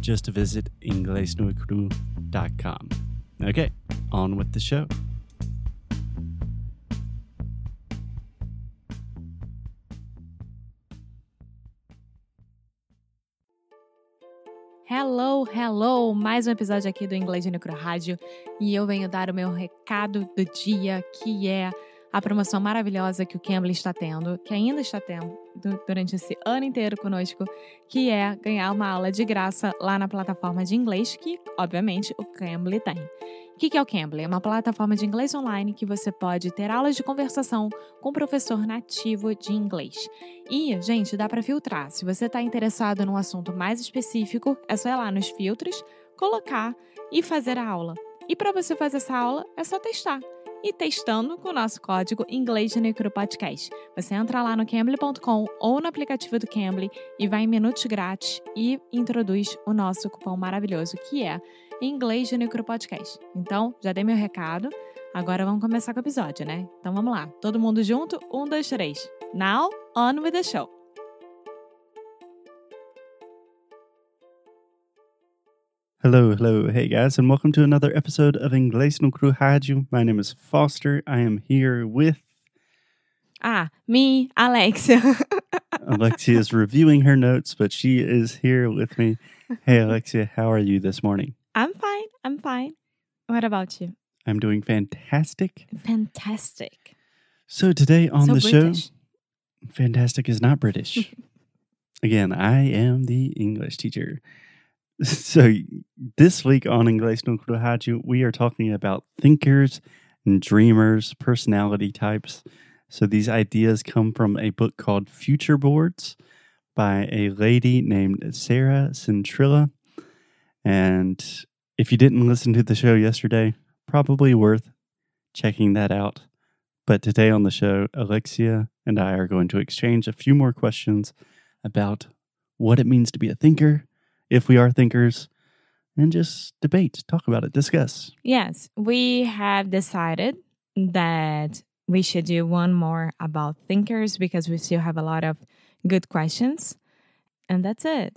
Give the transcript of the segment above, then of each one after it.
Just visit inglesnuecru.com. Okay, on with the show. Hello, hello! Mais um episódio aqui do Inglês de Necro Rádio e eu venho dar o meu recado do dia, que é a promoção maravilhosa que o Cambly está tendo, que ainda está tendo durante esse ano inteiro conosco, que é ganhar uma aula de graça lá na plataforma de inglês que, obviamente, o Cambly tem. O que é o Cambly? É uma plataforma de inglês online que você pode ter aulas de conversação com um professor nativo de inglês. E, gente, dá para filtrar. Se você está interessado num assunto mais específico, é só ir lá nos filtros, colocar e fazer a aula. E para você fazer essa aula, é só testar e testando com o nosso código Inglês de Necro Podcast. Você entra lá no Cambly.com ou no aplicativo do Cambly e vai em minutos grátis e introduz o nosso cupom maravilhoso que é Inglês de Necro Podcast. Então, já dei meu recado. Agora vamos começar com o episódio, né? Então vamos lá. Todo mundo junto? Um, dois, três. Now, on with the show. Hello, hello, hey guys, and welcome to another episode of Inglês no Cru Rádio. My name is Foster. I am here with Ah, me, Alexia. Alexia is reviewing her notes, but she is here with me. Hey, Alexia, how are you this morning? I'm fine. I'm fine. What about you? I'm doing fantastic. Fantastic. So today on so the British. show, fantastic is not British. Again, I am the English teacher. So this week on Inglês no Rádio, we are talking about thinkers and dreamers, personality types. So these ideas come from a book called Future Boards by a lady named Sarah Centrella. And if you didn't listen to the show yesterday, probably worth checking that out. But today on the show, Alexia and I are going to exchange a few more questions about what it means to be a thinker, if we are thinkers, and just debate, talk about it, discuss. Yes, we have decided that we should do one more about thinkers because we still have a lot of good questions. And that's it.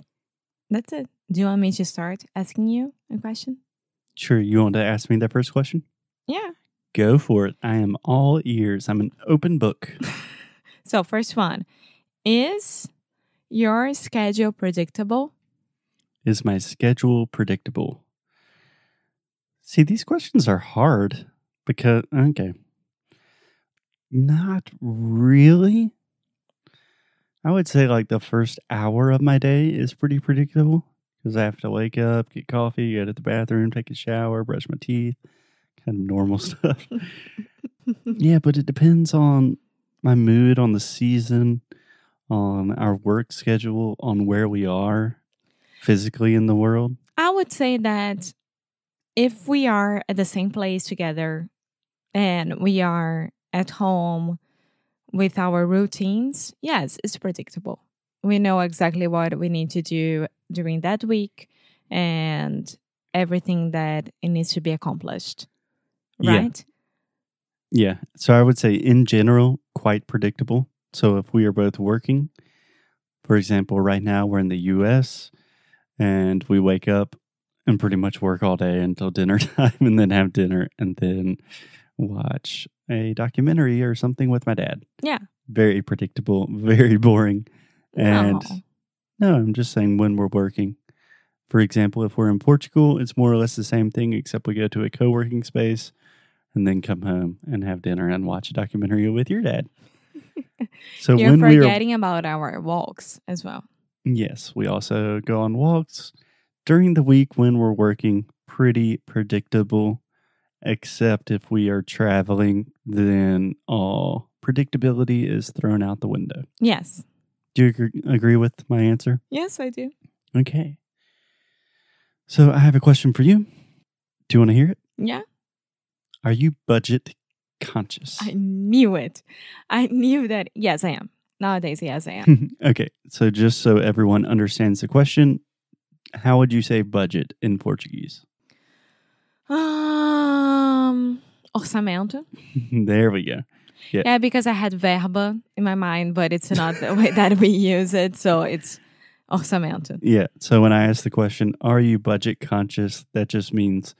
That's it. Do you want me to start asking you a question? Sure, you want to ask me the first question? Yeah. Go for it. I am all ears. I'm an open book. So, first one Is your schedule predictable? Is my schedule predictable? See, these questions are hard because, okay, not really. I would say like the first hour of my day is pretty predictable because I have to wake up, get coffee, go to the bathroom, take a shower, brush my teeth, kind of normal stuff. yeah, but it depends on my mood, on the season, on our work schedule, on where we are physically in the world. I would say that if we are at the same place together and we are at home with our routines, yes, it's predictable. We know exactly what we need to do during that week and everything that it needs to be accomplished. Yeah. Right? Yeah. So I would say, in general, quite predictable. So if we are both working, for example, right now we're in the US and we wake up and pretty much work all day until dinner time and then have dinner and then watch a documentary or something with my dad. Yeah. Very predictable, very boring. And No. no, I'm just saying when we're working. For example, if we're in Portugal, it's more or less the same thing, except we go to a co working space and then come home and have dinner and watch a documentary with your dad. So You're when we are forgetting about our walks as well. Yes, we also go on walks during the week when we're working. Pretty predictable, except if we are traveling, then all predictability is thrown out the window. Yes. Do you agree, with my answer? Yes, I do. Okay. So I have a question for you. Do you want to hear it? Yeah. Are you budget conscious? I knew it. I knew that. Yes, I am. Nowadays, yes, I am. okay, so just so everyone understands the question, how would you say budget in Portuguese? um, orçamento. there we go. Yeah, because I had verba in my mind, but it's not the way that we use it. So it's orçamento. Yeah. So when I ask the question, are you budget conscious? That just means,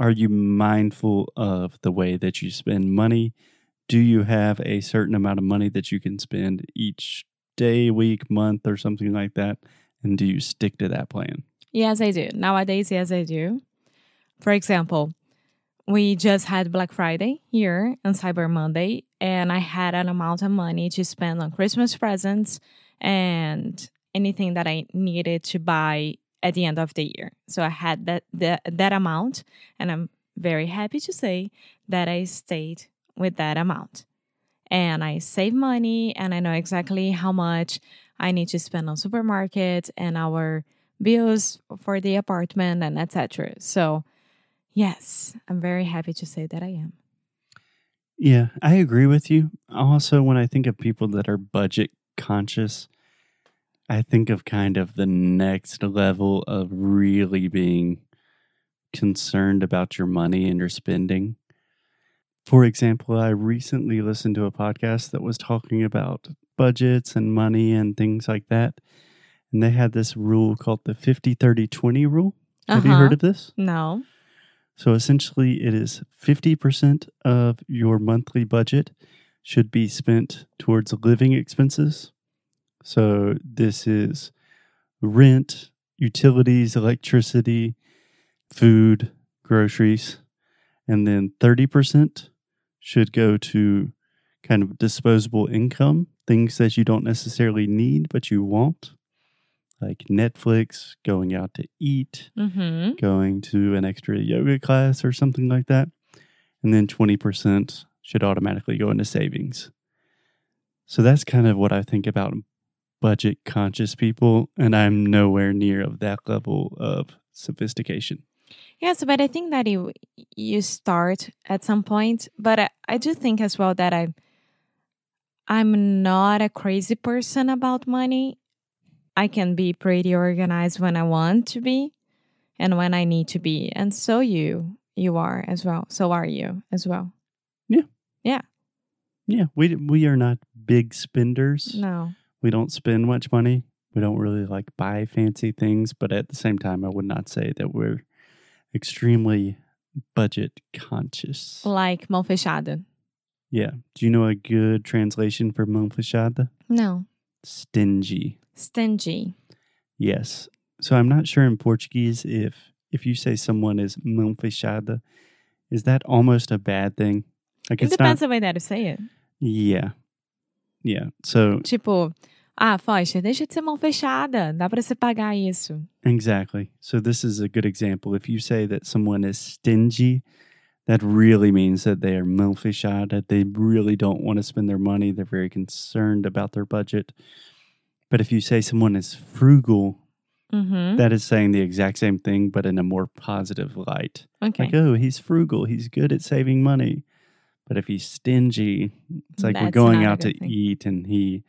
are you mindful of the way that you spend money? Do you have a certain amount of money that you can spend each day, week, month, or something like that? And do you stick to that plan? Yes, I do. Nowadays, yes, I do. For example, we just had Black Friday here and Cyber Monday, and I had an amount of money to spend on Christmas presents and anything that I needed to buy at the end of the year. So I had that that, that amount, and I'm very happy to say that I stayed with that amount. And I save money and I know exactly how much I need to spend on supermarket and our bills for the apartment and etc. So, yes, I'm very happy to say that I am. Yeah, I agree with you. Also, when I think of people that are budget conscious, I think of kind of the next level of really being concerned about your money and your spending. For example, I recently listened to a podcast that was talking about budgets and money and things like that. And they had this rule called the 50 30 20 rule. Have you Uh-huh. heard of this? No. So essentially, it is 50% of your monthly budget should be spent towards living expenses. So this is rent, utilities, electricity, food, groceries. And then 30% should go to kind of disposable income, things that you don't necessarily need, but you want, like Netflix, going out to eat, Mm-hmm. going to an extra yoga class or something like that. And then 20% should automatically go into savings. So that's kind of what I think about budget conscious people. And I'm nowhere near of that level of sophistication. Yes, but I think that you you start at some point. But I, I do think as well that I I'm not a crazy person about money. I can be pretty organized when I want to be and when I need to be. And so you you are as well. So are you as well. Yeah. Yeah, we, we are not big spenders. No. We don't spend much money. We don't really like buy fancy things. But at the same time, I would not say that we're extremely budget conscious. Like mão fechada. Yeah. Do you know a good translation for mão fechada? No. Stingy. Stingy. Yes. So I'm not sure in Portuguese if if you say someone is mão fechada, is that almost a bad thing? Like It depends not. on the way that you say it. Yeah. Yeah. So Tipo, ah, deixa de ser mão fechada. Dá pra você pagar isso. exactly. So this is a good example. If you say that someone is stingy, that really means that they are mão fechada. They really don't want to spend their money. They're very concerned about their budget. But if you say someone is frugal, Uhum. that is saying the exact same thing, but in a more positive light. Ok. Like, oh, he's frugal. He's good at saving money. But if he's stingy, it's like we're going out to thing. eat and he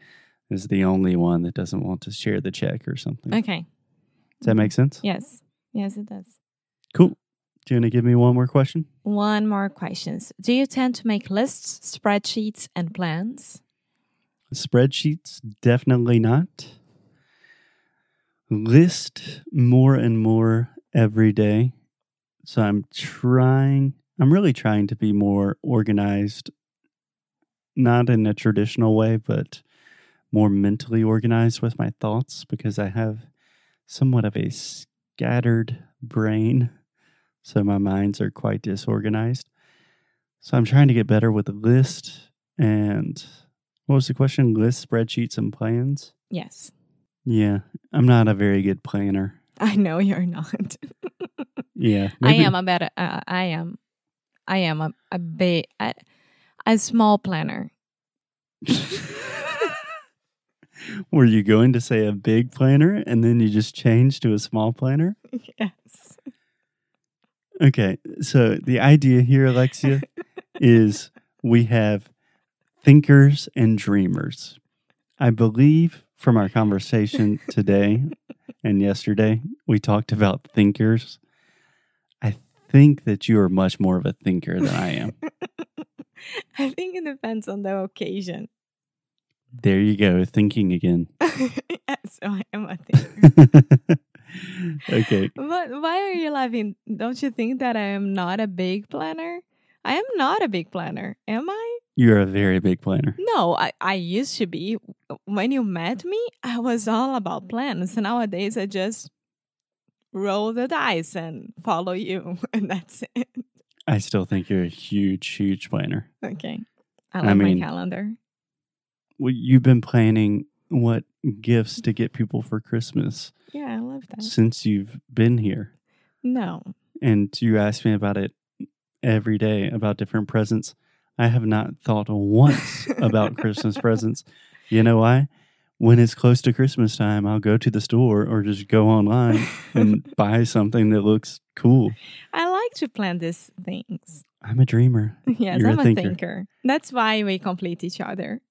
is the only one that doesn't want to share the check or something. Ok. Does that make sense? Yes. Yes, it does. Cool. Do you want to give me one more question? One more questions. Do you tend to make lists, spreadsheets, and plans? Spreadsheets? Definitely not. List more and more every day. So I'm trying, I'm really trying to be more organized, not in a traditional way, but more mentally organized with my thoughts because I have somewhat of a scattered brain. So my minds are quite disorganized. So I'm trying to get better with the list and what was the question? List, spreadsheets, and plans? Yes. Yeah, I'm not a very good planner. I know you're not. Yeah, I am a better. Uh, I am. I am a a big a, a small planner. Were you going to say a big planner and then you just changed to a small planner? yes. Okay, so the idea here, Alexia, is we have thinkers and dreamers. I believe from our conversation today and yesterday, we talked about thinkers. I think that you are much more of a thinker than I am. I think it depends on the occasion. There you go, thinking again. yes, oh, I am a thinker. okay, But why are you laughing? Don't you think that I am not a big planner? I am not a big planner, am I? you're a very big planner. No, I, I used to be. When you met me, I was all about plans. Nowadays, I just roll the dice and follow you, and that's it. I still think you're a huge, huge planner. Okay. I I love mean- my calendar. Well, you've been planning what gifts to get people for Christmas Yeah, I love that. since you've been here. No. And you ask me about it every day about different presents. I have not thought once about Christmas presents. You know why? When it's close to Christmas time, I'll go to the store or just go online and buy something that looks cool. I like to plan these things. I'm a dreamer, Yes, You're I'm a thinker. thinker. That's why we complete each other.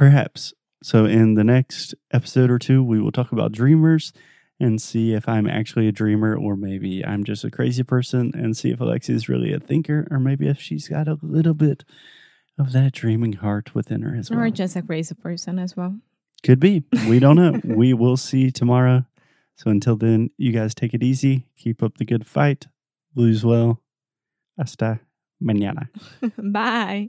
Perhaps. So, in the next episode or two, we will talk about dreamers and see if I'm actually a dreamer or maybe I'm just a crazy person and see if Alexia is really a thinker or maybe if she's got a little bit of that dreaming heart within her as well. Or just a crazy person as well. Could be. We don't know. we will see tomorrow. So, until then, you guys take it easy. Keep up the good fight. Lose well. Hasta mañana. Bye!